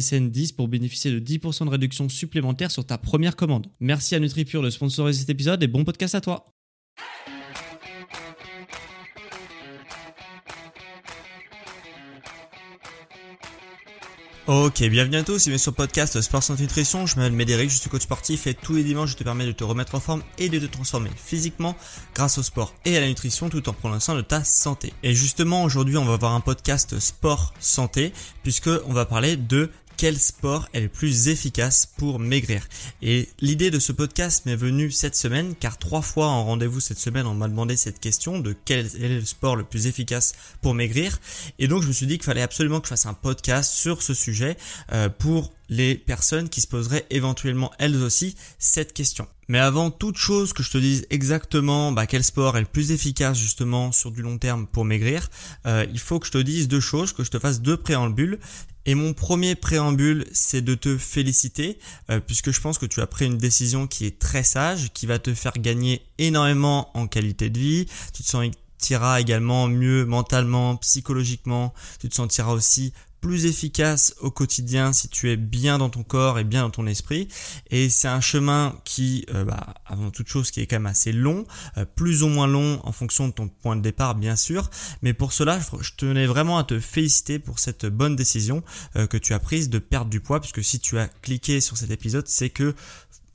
SSN 10 pour bénéficier de 10% de réduction supplémentaire sur ta première commande. Merci à NutriPure de sponsoriser cet épisode et bon podcast à toi. Ok, bienvenue à tous, bienvenue sur le podcast Sport Santé Nutrition. Je m'appelle Médéric, je suis coach sportif et tous les dimanches je te permets de te remettre en forme et de te transformer physiquement grâce au sport et à la nutrition tout en prenant soin de ta santé. Et justement aujourd'hui on va avoir un podcast sport santé puisque on va parler de quel sport est le plus efficace pour maigrir. Et l'idée de ce podcast m'est venue cette semaine car trois fois en rendez-vous cette semaine on m'a demandé cette question de quel est le sport le plus efficace pour maigrir. Et donc je me suis dit qu'il fallait absolument que je fasse un podcast sur ce sujet euh, pour les personnes qui se poseraient éventuellement elles aussi cette question. Mais avant toute chose que je te dise exactement bah, quel sport est le plus efficace justement sur du long terme pour maigrir, euh, il faut que je te dise deux choses, que je te fasse deux préambules. Et mon premier préambule, c'est de te féliciter, euh, puisque je pense que tu as pris une décision qui est très sage, qui va te faire gagner énormément en qualité de vie. Tu te sentiras également mieux mentalement, psychologiquement. Tu te sentiras aussi plus efficace au quotidien si tu es bien dans ton corps et bien dans ton esprit. Et c'est un chemin qui, euh, bah, avant toute chose, qui est quand même assez long, euh, plus ou moins long en fonction de ton point de départ, bien sûr. Mais pour cela, je tenais vraiment à te féliciter pour cette bonne décision euh, que tu as prise de perdre du poids, puisque si tu as cliqué sur cet épisode, c'est que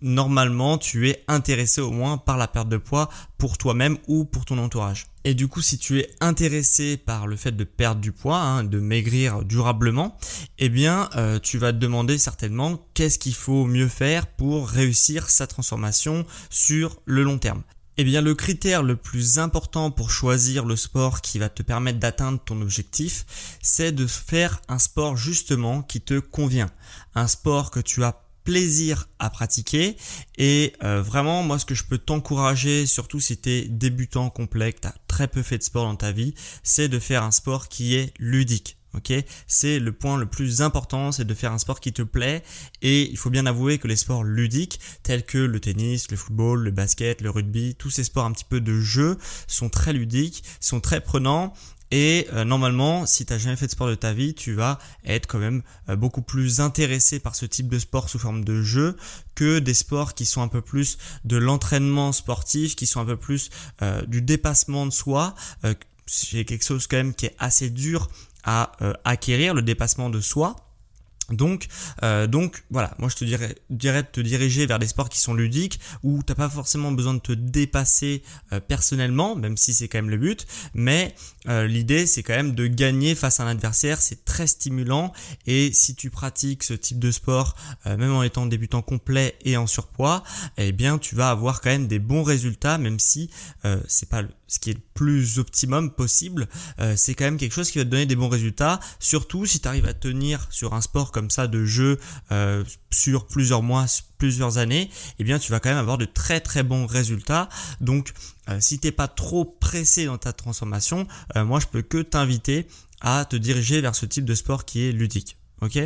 normalement tu es intéressé au moins par la perte de poids pour toi-même ou pour ton entourage. Et du coup, si tu es intéressé par le fait de perdre du poids, hein, de maigrir durablement, eh bien, euh, tu vas te demander certainement qu'est-ce qu'il faut mieux faire pour réussir sa transformation sur le long terme. Eh bien, le critère le plus important pour choisir le sport qui va te permettre d'atteindre ton objectif, c'est de faire un sport justement qui te convient. Un sport que tu as plaisir à pratiquer et euh, vraiment moi ce que je peux t'encourager surtout si tu es débutant complet, que tu as très peu fait de sport dans ta vie, c'est de faire un sport qui est ludique. Ok, c'est le point le plus important, c'est de faire un sport qui te plaît. Et il faut bien avouer que les sports ludiques, tels que le tennis, le football, le basket, le rugby, tous ces sports un petit peu de jeu, sont très ludiques, sont très prenants et euh, normalement, si tu n'as jamais fait de sport de ta vie, tu vas être quand même euh, beaucoup plus intéressé par ce type de sport sous forme de jeu que des sports qui sont un peu plus de l'entraînement sportif, qui sont un peu plus euh, du dépassement de soi. C'est quelque chose quand même qui est assez dur à acquérir, le dépassement de soi. Donc, euh, donc voilà, moi je te dirais, dirais de te diriger vers des sports qui sont ludiques où t'as pas forcément besoin de te dépasser euh, personnellement, même si c'est quand même le but. Mais euh, l'idée c'est quand même de gagner face à un adversaire, c'est très stimulant. Et si tu pratiques ce type de sport, même en étant débutant complet et en surpoids, eh bien tu vas avoir quand même des bons résultats, même si c'est pas ce qui est le plus optimum possible. c'est quand même quelque chose qui va te donner des bons résultats, surtout si tu arrives à tenir sur un sport comme comme ça de jeu euh, sur plusieurs mois, plusieurs années, eh bien tu vas quand même avoir de très très bons résultats. Donc euh, si t'es pas trop pressé dans ta transformation, euh, moi je peux que t'inviter à te diriger vers ce type de sport qui est ludique. Ok?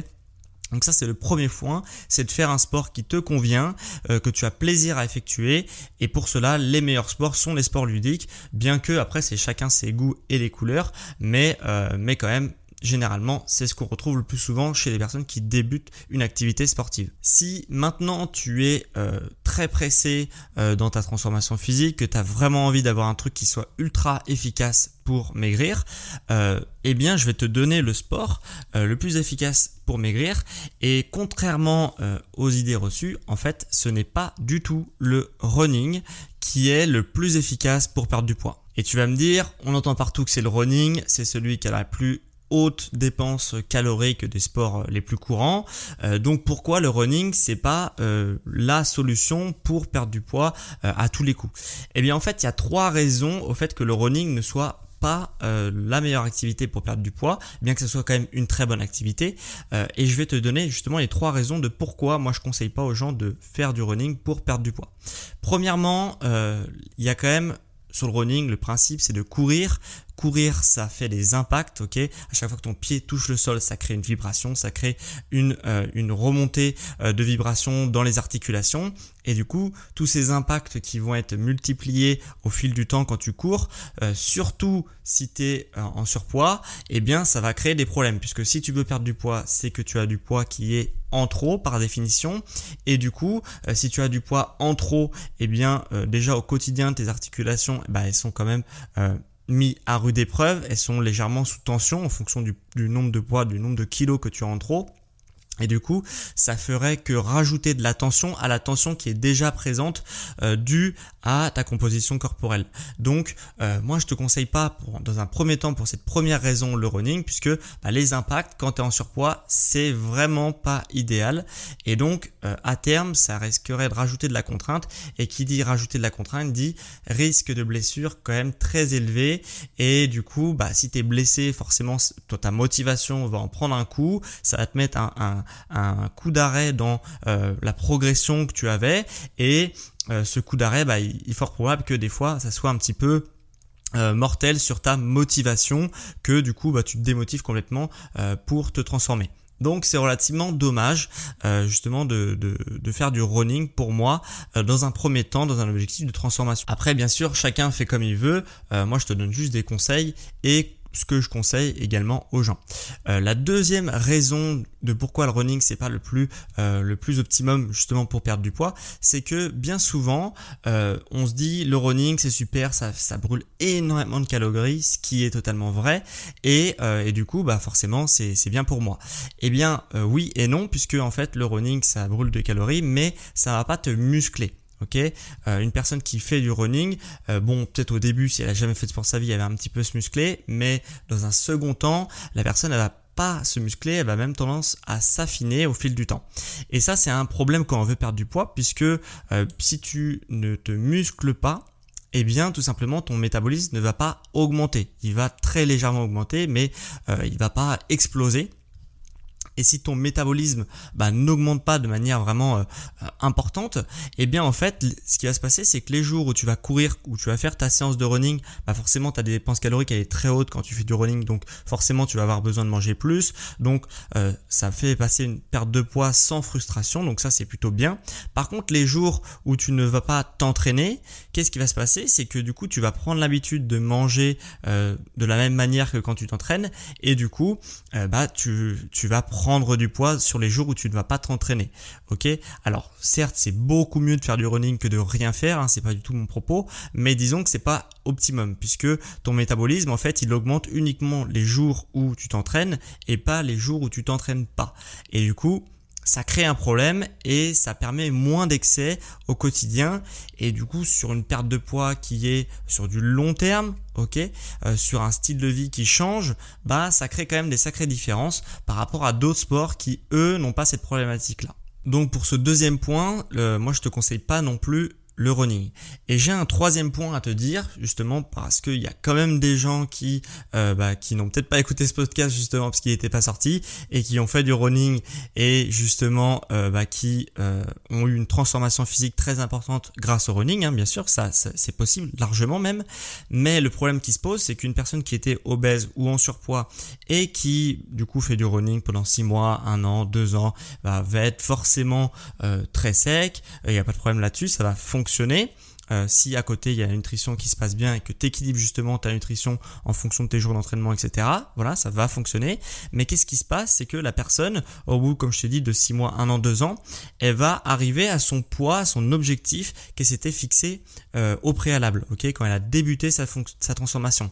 Donc ça c'est le premier point, c'est de faire un sport qui te convient, que tu as plaisir à effectuer. Et pour cela, les meilleurs sports sont les sports ludiques, bien que après c'est chacun ses goûts et les couleurs, mais mais quand même généralement, c'est ce qu'on retrouve le plus souvent chez les personnes qui débutent une activité sportive. Si maintenant tu es euh, très pressé euh, dans ta transformation physique, que tu as vraiment envie d'avoir un truc qui soit ultra efficace pour maigrir, euh, eh bien je vais te donner le sport le plus efficace pour maigrir. Et contrairement aux idées reçues, en fait, ce n'est pas du tout le running qui est le plus efficace pour perdre du poids. Et tu vas me dire, on entend partout que c'est le running, c'est celui qui a la plus haute dépense calorique des sports les plus courants. Euh, donc pourquoi le running c'est pas euh, la solution pour perdre du poids euh, à tous les coups? Eh bien en fait il y a trois raisons au fait que le running ne soit pas la meilleure activité pour perdre du poids, bien que ce soit quand même une très bonne activité. et je vais te donner justement les trois raisons de pourquoi moi je conseille pas aux gens de faire du running pour perdre du poids. Premièrement, il y a quand même sur le running, le principe c'est de courir. Courir, ça fait des impacts, ok? À chaque fois que ton pied touche le sol, ça crée une vibration, ça crée une, euh, une remontée euh, de vibration dans les articulations. Et du coup, tous ces impacts qui vont être multipliés au fil du temps quand tu cours, euh, surtout si tu es en surpoids, eh bien ça va créer des problèmes. Puisque si tu veux perdre du poids, c'est que tu as du poids qui est en trop par définition. Et du coup, si tu as du poids en trop, eh bien déjà au quotidien, tes articulations, bah, elles sont quand même mis à rude épreuve, elles sont légèrement sous tension en fonction du, nombre de poids, du nombre de kilos que tu as en trop. Et du coup, ça ferait que rajouter de la tension à la tension qui est déjà présente euh, due à ta composition corporelle. Donc, euh, moi, je te conseille pas, pour, dans un premier temps, pour cette première raison, le running, puisque bah, les impacts, quand tu es en surpoids, c'est vraiment pas idéal. Et donc, euh, à terme, ça risquerait de rajouter de la contrainte. Et qui dit rajouter de la contrainte dit risque de blessure quand même très élevé. Et du coup, bah, si tu es blessé, forcément, ta motivation va en prendre un coup. Ça va te mettre un, un un, coup d'arrêt dans euh, la progression que tu avais et euh, ce coup d'arrêt, bah, il est fort probable que des fois ça soit un petit peu euh, mortel sur ta motivation que du coup bah, tu te démotives complètement pour te transformer. Donc c'est relativement dommage justement de, de, faire du running pour moi dans un premier temps dans un objectif de transformation. Après bien sûr chacun fait comme il veut, moi je te donne juste des conseils et ce que je conseille également aux gens. Euh, la deuxième raison de pourquoi le running c'est pas le plus euh, le plus optimum justement pour perdre du poids, c'est que bien souvent euh, on se dit le running c'est super, ça, ça brûle énormément de calories, ce qui est totalement vrai et, et du coup bah forcément c'est bien pour moi. Eh bien oui et non puisque en fait le running ça brûle de calories mais ça va pas te muscler. Ok, euh, une personne qui fait du running, euh, bon, peut-être au début, si elle a jamais fait de sport sa vie, elle va un petit peu se muscler, mais dans un second temps, la personne, elle va pas se muscler, elle va même tendance à s'affiner au fil du temps. Et ça, c'est un problème quand on veut perdre du poids, puisque euh, si tu ne te muscles pas, eh bien tout simplement ton métabolisme ne va pas augmenter. Il va très légèrement augmenter, mais il va pas exploser et si ton métabolisme bah, n'augmente pas de manière vraiment euh, euh, importante, eh bien en fait, ce qui va se passer, c'est que les jours où tu vas courir, où tu vas faire ta séance de running, bah forcément ta dépense calorique elle est très haute quand tu fais du running, donc forcément tu vas avoir besoin de manger plus, donc euh, ça fait passer une perte de poids sans frustration, donc ça c'est plutôt bien. Par contre, les jours où tu ne vas pas t'entraîner, qu'est-ce qui va se passer? C'est que du coup tu vas prendre l'habitude de manger de la même manière que quand tu t'entraînes, et du coup bah tu, tu vas prendre prendre du poids sur les jours où tu ne vas pas t'entraîner. Ok? Alors certes c'est beaucoup mieux de faire du running que de rien faire, hein, c'est pas du tout mon propos, mais disons que c'est pas optimum puisque ton métabolisme en fait il augmente uniquement les jours où tu t'entraînes et pas les jours où tu t'entraînes pas. Et du coup ça crée un problème et ça permet moins d'excès au quotidien et du coup sur une perte de poids qui est sur du long terme ok euh, sur un style de vie qui change bah ça crée quand même des sacrées différences par rapport à d'autres sports qui eux n'ont pas cette problématique là donc pour ce deuxième point moi je te conseille pas non plus le running. Et j'ai un troisième point à te dire, justement parce qu'il y a quand même des gens qui, euh, bah, qui n'ont peut-être pas écouté ce podcast justement parce qu'il n'était pas sorti et qui ont fait du running et justement euh, bah, qui euh, ont eu une transformation physique très importante grâce au running. Hein, bien sûr, ça, c'est possible largement même. Mais le problème qui se pose, c'est qu'une personne qui était obèse ou en surpoids et qui du coup fait du running pendant six mois, un an, deux ans, bah, va être forcément très sec. Il n'y a pas de problème là-dessus, ça va euh, si à côté il y a la nutrition qui se passe bien et que tu équilibres justement ta nutrition en fonction de tes jours d'entraînement, etc., voilà, ça va fonctionner. Mais qu'est-ce qui se passe? C'est que la personne, au bout, comme je t'ai dit, de 6 mois, 1 an, 2 ans, elle va arriver à son poids, à son objectif qu'elle s'était fixé euh, au préalable, ok, quand elle a débuté sa transformation.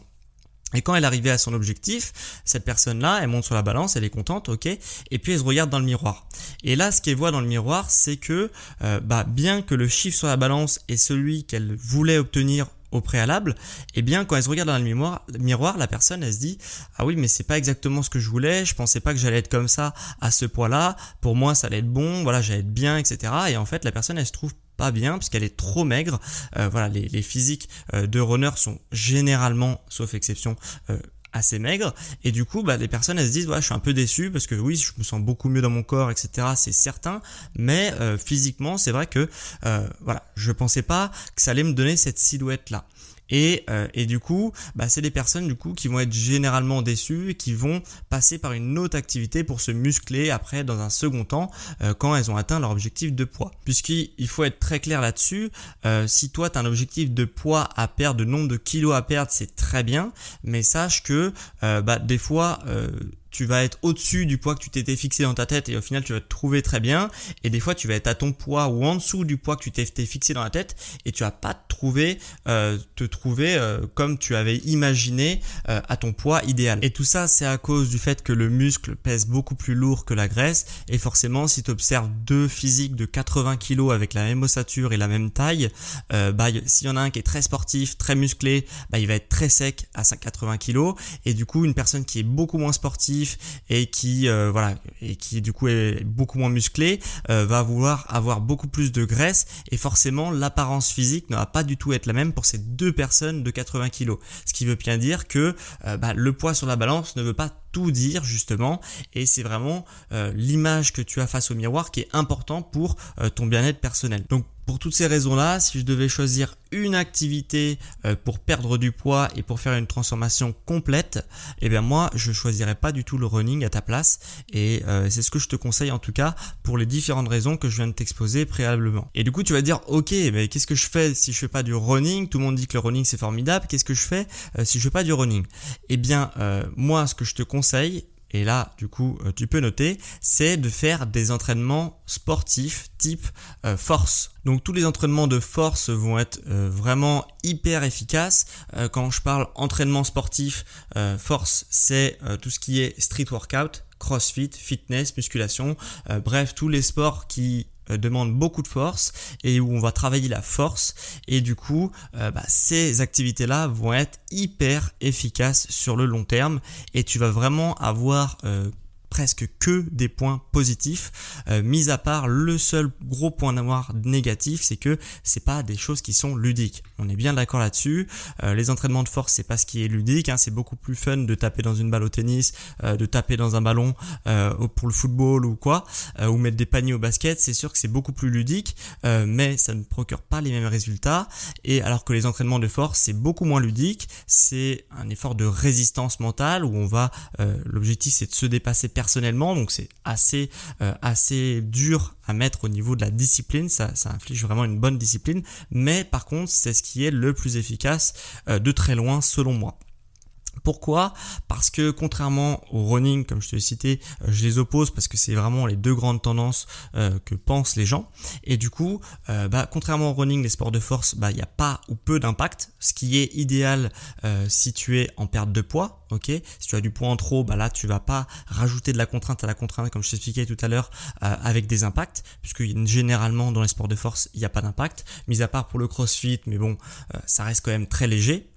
Et quand elle arrivait à son objectif, cette personne-là, elle monte sur la balance, elle est contente, ok, et puis elle se regarde dans le miroir. Et là, ce qu'elle voit dans le miroir, c'est que, euh, bah, bien que le chiffre sur la balance est celui qu'elle voulait obtenir au préalable, eh bien quand elle se regarde dans le miroir, la personne elle se dit ah oui mais c'est pas exactement ce que je voulais, je pensais pas que j'allais être comme ça à ce poids-là, pour moi ça allait être bon, voilà j'allais être bien, etc. Et en fait la personne elle se trouve pas bien puisqu'elle est trop maigre. Euh, voilà, les, physiques euh, de runner sont généralement, sauf exception, euh, assez maigres. Et du coup bah les personnes elles se disent ouais je suis un peu déçu parce que oui je me sens beaucoup mieux dans mon corps etc c'est certain. Mais physiquement c'est vrai que voilà je pensais pas que ça allait me donner cette silhouette là et, euh, et du coup, bah, c'est des personnes du coup qui vont être généralement déçues et qui vont passer par une autre activité pour se muscler après dans un second temps euh, quand elles ont atteint leur objectif de poids. Puisqu'il faut être très clair là-dessus, euh, si toi tu as un objectif de poids à perdre, de nombre de kilos à perdre, c'est très bien, mais sache que bah, des fois tu vas être au-dessus du poids que tu t'étais fixé dans ta tête et au final tu vas te trouver très bien. Et des fois tu vas être à ton poids ou en dessous du poids que tu t'es fixé dans la tête et tu vas pas te trouver euh, euh, comme tu avais imaginé euh, à ton poids idéal. Et tout ça c'est à cause du fait que le muscle pèse beaucoup plus lourd que la graisse. Et forcément si tu observes deux physiques de 80 kg avec la même ossature et la même taille bah s'il y en a un qui est très sportif très musclé bah il va être très sec à 80 kg et du coup une personne qui est beaucoup moins sportive et qui euh, voilà et qui du coup est beaucoup moins musclé euh, va vouloir avoir beaucoup plus de graisse et forcément l'apparence physique ne va pas du tout être la même pour ces deux personnes de 80 kg. Ce qui veut bien dire que euh, bah, le poids sur la balance ne veut pas tout dire justement et c'est vraiment l'image que tu as face au miroir qui est important pour ton bien-être personnel. Donc pour toutes ces raisons-là, si je devais choisir une activité euh, pour perdre du poids et pour faire une transformation complète, eh bien moi je choisirais pas du tout le running à ta place et euh, c'est ce que je te conseille en tout cas pour les différentes raisons que je viens de t'exposer préalablement. Et du coup tu vas dire ok mais qu'est-ce que je fais si je fais pas du running? Tout le monde dit que le running c'est formidable. Qu'est-ce que je fais euh, si je fais pas du running? Eh bien moi ce que je te conseille et là du coup euh, tu peux noter, c'est de faire des entraînements sportifs type euh, force. Donc tous les entraînements de force vont être euh, vraiment hyper efficaces. quand je parle entraînement sportif, force, c'est tout ce qui est street workout, crossfit, fitness, musculation, bref tous les sports qui demande beaucoup de force et où on va travailler la force. Et du coup euh, bah, ces activités là vont être hyper efficaces sur le long terme. Et tu vas vraiment avoir euh, presque que des points positifs, euh, mis à part le seul gros point noir négatif, c'est que c'est pas des choses qui sont ludiques. On est bien d'accord là-dessus. Euh, les entraînements de force, c'est pas ce qui est ludique. Hein. c'est beaucoup plus fun de taper dans une balle au tennis, euh, de taper dans un ballon pour le football ou quoi, ou mettre des paniers au basket. C'est sûr que c'est beaucoup plus ludique, mais ça ne procure pas les mêmes résultats. Et alors que les entraînements de force, c'est beaucoup moins ludique. C'est un effort de résistance mentale où on va, l'objectif c'est de se dépasser donc c'est assez, euh, assez dur à mettre au niveau de la discipline, ça, ça inflige vraiment une bonne discipline, mais par contre c'est ce qui est le plus efficace euh, de très loin selon moi. Pourquoi? Parce que contrairement au running, comme je te l'ai cité, euh, je les oppose parce que c'est vraiment les deux grandes tendances euh, que pensent les gens. Et du coup, euh, bah, contrairement au running, les sports de force, bah, il n'y a pas ou peu d'impact, ce qui est idéal si tu es en perte de poids. Ok, si tu as du poids en trop, bah là tu vas pas rajouter de la contrainte à la contrainte, comme je t'expliquais tout à l'heure, avec des impacts, puisque généralement dans les sports de force, il n'y a pas d'impact, mis à part pour le CrossFit, mais bon, ça reste quand même très léger.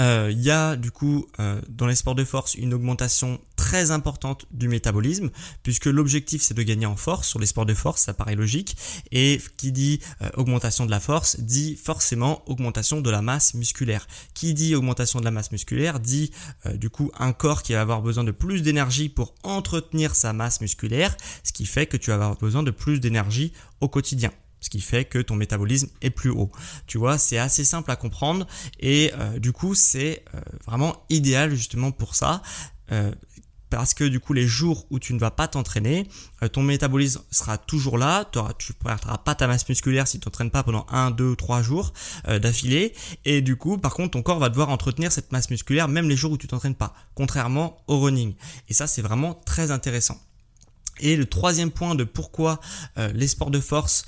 Euh, il y a du coup euh, dans les sports de force une augmentation très importante du métabolisme puisque l'objectif c'est de gagner en force. Sur les sports de force, ça paraît logique. Et qui dit euh, augmentation de la force dit forcément augmentation de la masse musculaire. Qui dit augmentation de la masse musculaire dit du coup un corps qui va avoir besoin de plus d'énergie pour entretenir sa masse musculaire, ce qui fait que tu vas avoir besoin de plus d'énergie au quotidien ce qui fait que ton métabolisme est plus haut. Tu vois, c'est assez simple à comprendre et euh, du coup, c'est euh, vraiment idéal justement pour ça. Euh, parce que du coup les jours où tu ne vas pas t'entraîner, ton métabolisme sera toujours là, tu ne perdras pas ta masse musculaire si tu t'entraînes pas pendant 1, 2, 3 jours d'affilée, et du coup par contre ton corps va devoir entretenir cette masse musculaire même les jours où tu t'entraînes pas, contrairement au running. Et ça c'est vraiment très intéressant. Et le troisième point de pourquoi euh, les sports de force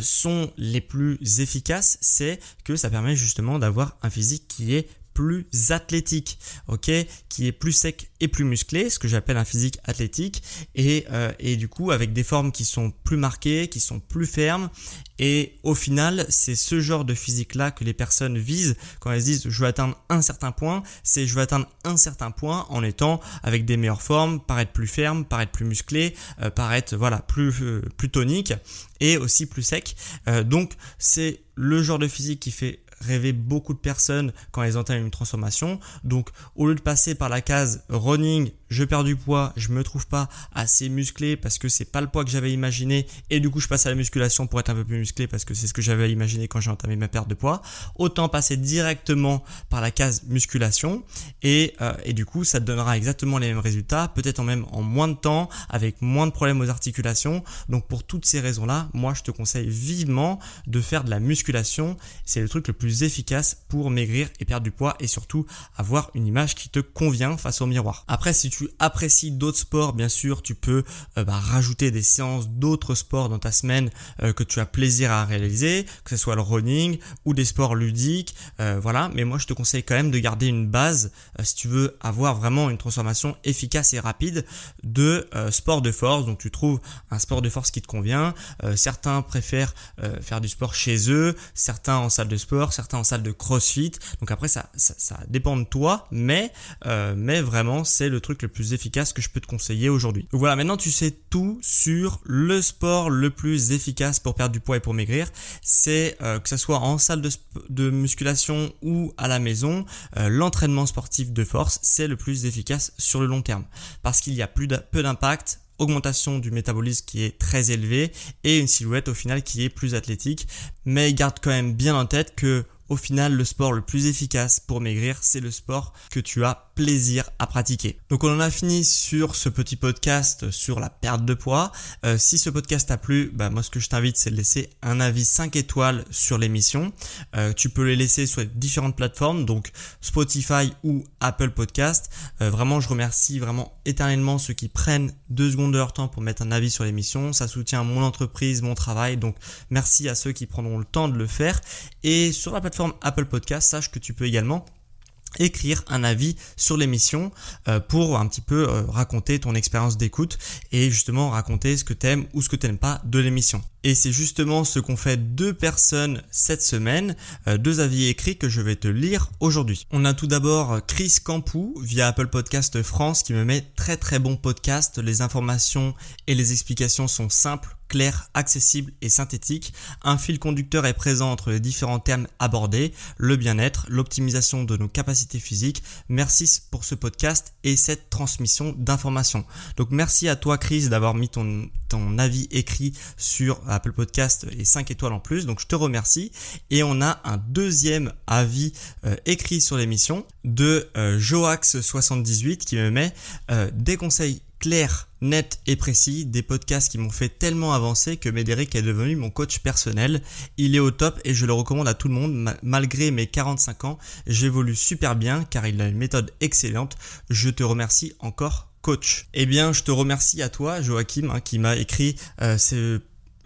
sont les plus efficaces, c'est que ça permet justement d'avoir un physique qui est plus athlétique, ok, qui est plus sec et plus musclé, ce que j'appelle un physique athlétique, et, euh, et du coup avec des formes qui sont plus marquées, qui sont plus fermes, et au final c'est ce genre de physique là que les personnes visent quand elles disent je veux atteindre un certain point, c'est je veux atteindre un certain point en étant avec des meilleures formes, paraître plus ferme, paraître plus musclé, euh, paraître voilà plus euh, plus tonique et aussi plus sec. donc c'est le genre de physique qui fait rêver beaucoup de personnes quand elles entament une transformation. Donc au lieu de passer par la case running, je perds du poids, je me trouve pas assez musclé parce que c'est pas le poids que j'avais imaginé et du coup je passe à la musculation pour être un peu plus musclé parce que c'est ce que j'avais imaginé quand j'ai entamé ma perte de poids. Autant passer directement par la case musculation et, euh, et du coup ça te donnera exactement les mêmes résultats, peut-être même en moins de temps, avec moins de problèmes aux articulations. Donc pour toutes ces raisons-là, moi je te conseille vivement de faire de la musculation. C'est le truc le plus efficace pour maigrir et perdre du poids et surtout avoir une image qui te convient face au miroir. Après, si tu apprécies d'autres sports, bien sûr, tu peux euh, bah, rajouter des séances d'autres sports dans ta semaine euh, que tu as plaisir à réaliser, que ce soit le running ou des sports ludiques, euh, voilà. Mais moi, je te conseille quand même de garder une base si tu veux avoir vraiment une transformation efficace et rapide de sport de force. Donc, tu trouves un sport de force qui te convient. certains préfèrent faire du sport chez eux, certains en salle de sport, certains en salle de crossfit. Donc après, ça, ça, dépend de toi, mais, euh, mais vraiment, c'est le truc le plus efficace que je peux te conseiller aujourd'hui. Voilà, maintenant tu sais tout sur le sport le plus efficace pour perdre du poids et pour maigrir. C'est euh, que ce soit en salle de, de, musculation ou à la maison, euh, l'entraînement sportif de force, c'est le plus efficace sur le long terme. Parce qu'il y a plus peu d'impact augmentation du métabolisme qui est très élevée et une silhouette au final qui est plus athlétique. Mais garde quand même bien en tête que au final, le sport le plus efficace pour maigrir, c'est le sport que tu as plaisir à pratiquer. Donc on en a fini sur ce petit podcast sur la perte de poids. Euh, si ce podcast t'a plu, bah, moi ce que je t'invite c'est de laisser un avis 5 étoiles sur l'émission. Euh, tu peux les laisser sur différentes plateformes, donc Spotify ou Apple Podcast. Euh, vraiment je remercie vraiment éternellement ceux qui prennent deux secondes de leur temps pour mettre un avis sur l'émission. Ça soutient mon entreprise, mon travail. Donc merci à ceux qui prendront le temps de le faire. Et sur la plateforme Apple Podcast, sache que tu peux également écrire un avis sur l'émission euh, pour un petit peu euh, raconter ton expérience d'écoute et justement raconter ce que t'aimes ou ce que t'aimes pas de l'émission. Et c'est justement ce qu'ont fait deux personnes cette semaine, euh, deux avis écrits que je vais te lire aujourd'hui. On a tout d'abord Chris Campou via Apple Podcast France qui me met très très bon podcast. Les informations et les explications sont simples, claires, accessibles et synthétiques. Un fil conducteur est présent entre les différents termes abordés, le bien-être, l'optimisation de nos capacités physiques. Merci pour ce podcast et cette transmission d'informations. Donc merci à toi Chris d'avoir mis ton, ton avis écrit sur Apple Podcast et 5 étoiles en plus. Donc je te remercie. Et on a un deuxième avis euh, écrit sur l'émission de euh, Joax78 qui me met euh, des conseils clairs, nets et précis, des podcasts qui m'ont fait tellement avancer que Médéric est devenu mon coach personnel. Il est au top et je le recommande à tout le monde. Malgré mes 45 ans, j'évolue super bien car il a une méthode excellente. Je te remercie encore coach. Eh bien, je te remercie à toi, Joachim, hein, qui m'a écrit euh,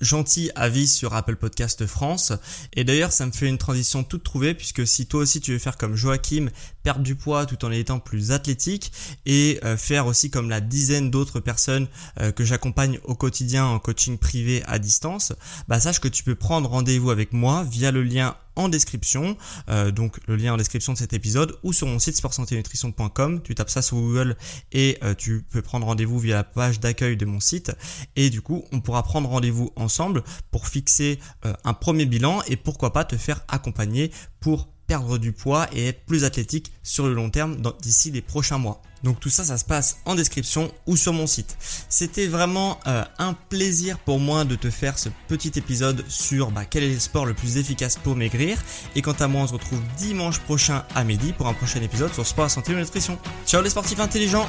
gentil avis sur Apple Podcast France. Et d'ailleurs, ça me fait une transition toute trouvée puisque si toi aussi tu veux faire comme Joachim, perdre du poids tout en étant plus athlétique et euh, faire aussi comme la dizaine d'autres personnes euh, que j'accompagne au quotidien en coaching privé à distance, bah sache que tu peux prendre rendez-vous avec moi via le lien en description, euh, donc le lien en description de cet épisode ou sur mon site sportsanténutrition.com. Tu tapes ça sur Google et tu peux prendre rendez-vous via la page d'accueil de mon site et du coup on pourra prendre rendez-vous ensemble pour fixer un premier bilan et pourquoi pas te faire accompagner pour perdre du poids et être plus athlétique sur le long terme d'ici les prochains mois. Donc tout ça, ça se passe en description ou sur mon site. C'était vraiment euh, un plaisir pour moi de te faire ce petit épisode sur bah, quel est le sport le plus efficace pour maigrir. Et quant à moi, on se retrouve dimanche prochain à midi pour un prochain épisode sur sport, santé et nutrition. Ciao les sportifs intelligents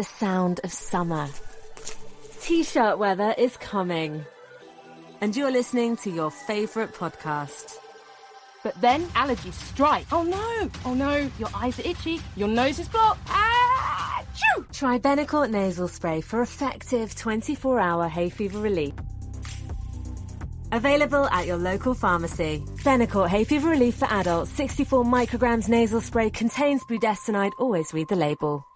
the sound of summer. T-shirt weather is coming. And you're listening to your favorite podcast. But then allergies strike. Oh no! Oh no! Your eyes are itchy. Your nose is blocked. Ah! Try Benicort nasal spray for effective 24-hour hay fever relief. Available at your local pharmacy. Benecort hay fever relief for adults. 64 micrograms nasal spray contains budesonide. Always read the label.